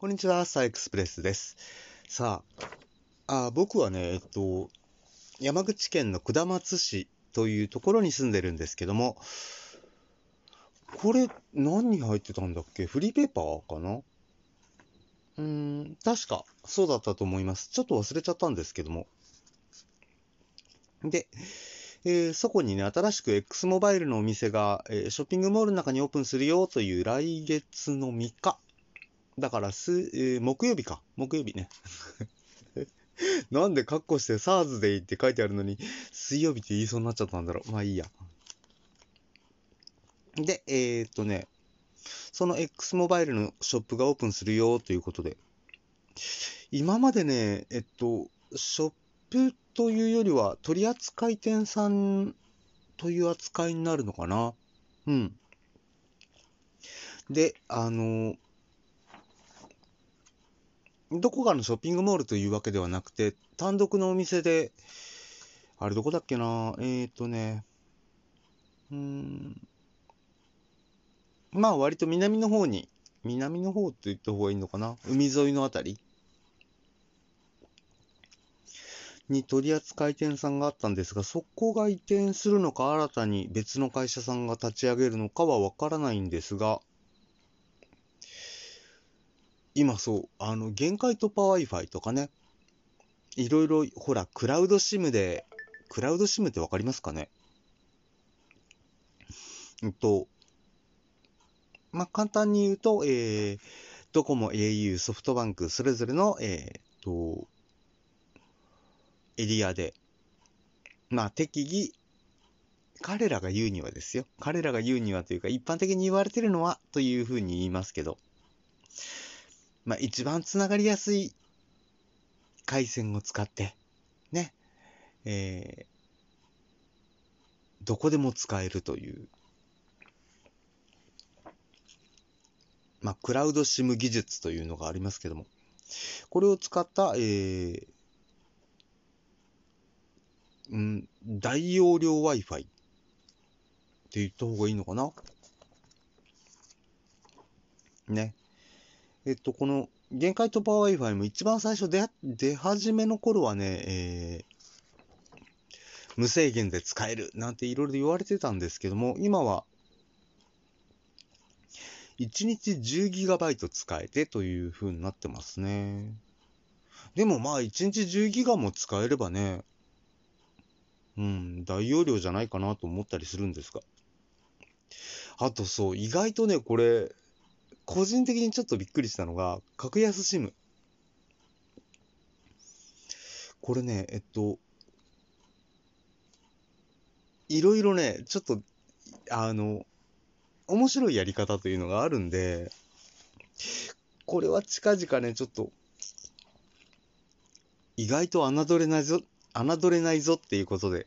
こんにちは、サイクスプレスです。さあ、あ僕はね、えっと、山口県の下松市というところに住んでるんですけども、これ、何に入ってたんだっけ？フリーペーパーかな？うーん、確か、そうだったと思います。ちょっと忘れちゃったんですけども。で、えーそこにね、新しく X モバイルのお店が、えーショッピングモールの中にオープンするよという来月の3日。だからす、えー木曜日か。木曜日ね。なんでカッコして SARS でいいって書いてあるのに、水曜日って言いそうになっちゃったんだろう。まあいいや。で、えーっとね、その X モバイルのショップがオープンするよということで、今までね、えっと、ショップというよりは取扱店さんという扱いになるのかな。うん。で、あの、どこかのショッピングモールというわけではなくて、単独のお店で、あれどこだっけな？えっ、とね、うん、まあ割と南の方に、南の方って言った方がいいのかな？海沿いのあたり？に取扱店さんがあったんですが、そこが移転するのか、新たに別の会社さんが立ち上げるのかはわからないんですが、今そう、あの、限界突破 Wi-Fi とかね、いろいろ、ほら、クラウド SIM で、クラウド SIM ってわかりますかね？うんと、まあ、簡単に言うと、えー、ドコモ、au、ソフトバンク、それぞれの、えー、と、エリアで、まあ、適宜、彼らが言うにはですよ。彼らが言うにはというか、一般的に言われてるのはというふうに言いますけど、まあ、一番つながりやすい回線を使って、ね、えー、どこでも使えるという、まあ、クラウド SIM 技術というのがありますけども、これを使った、えー、うん、大容量 Wi-Fi って言った方がいいのかな？ね。えっと、この限界突破 Wi-Fi も一番最初出出始めの頃はね、えー、無制限で使えるなんていろいろ言われてたんですけども、今は1日 10GB 使えてという風になってますね。でもまあ1日 10GB も使えればね、うん、大容量じゃないかなと思ったりするんですが。あとそう、意外とね、これ、個人的にちょっとびっくりしたのが、格安 SIM。これね、えっと、いろいろね、ちょっと、あの、面白いやり方というのがあるんで、これは近々ね、ちょっと、意外と侮れないぞ、侮れないぞっていうことで、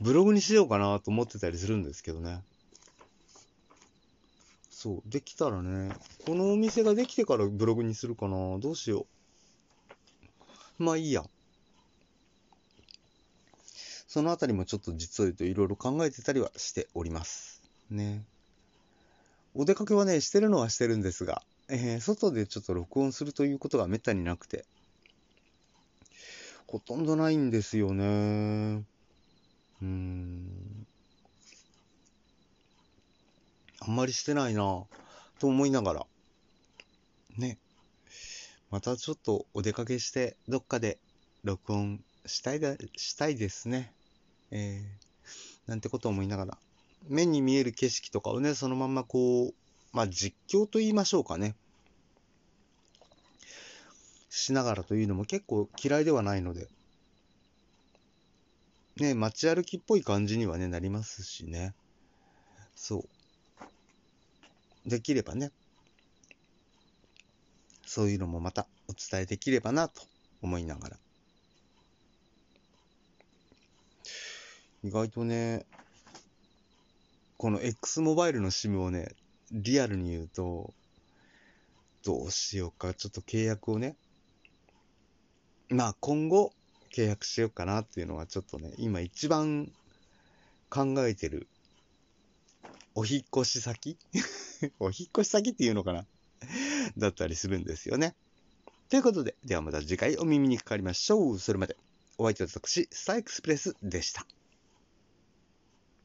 ブログにしようかなと思ってたりするんですけどね。そう、できたらね、このお店ができてからブログにするかな。どうしよう。まあいいや。そのあたりもちょっと実を言うといろいろ考えてたりはしております。ね。お出かけはね、してるのはしてるんですが、えー外でちょっと録音するということがめったになくて、ほとんどないんですよね。うーん。あんまりしてないなぁと思いながら。ね。またちょっとお出かけして、どっかで録音したいだ、したいですね。えー、なんてことを思いながら。目に見える景色とかをね、そのまんまこう、まあ実況と言いましょうかね。しながらというのも結構嫌いではないので。ね、街歩きっぽい感じにはね、なりますしね。そう。できればね、そういうのもまたお伝えできればなと思いながら。意外とね、この X モバイルの SIM をね、リアルに言うと、どうしようか、ちょっと契約をね、まあ今後契約しようかなっていうのはちょっとね、今一番考えてるお引っ越し先。お引越し先っていうのかな？だったりするんですよね。ということで、ではまた次回お耳にかかりましょう。それまで、お相手は私、スターエクスプレスでした。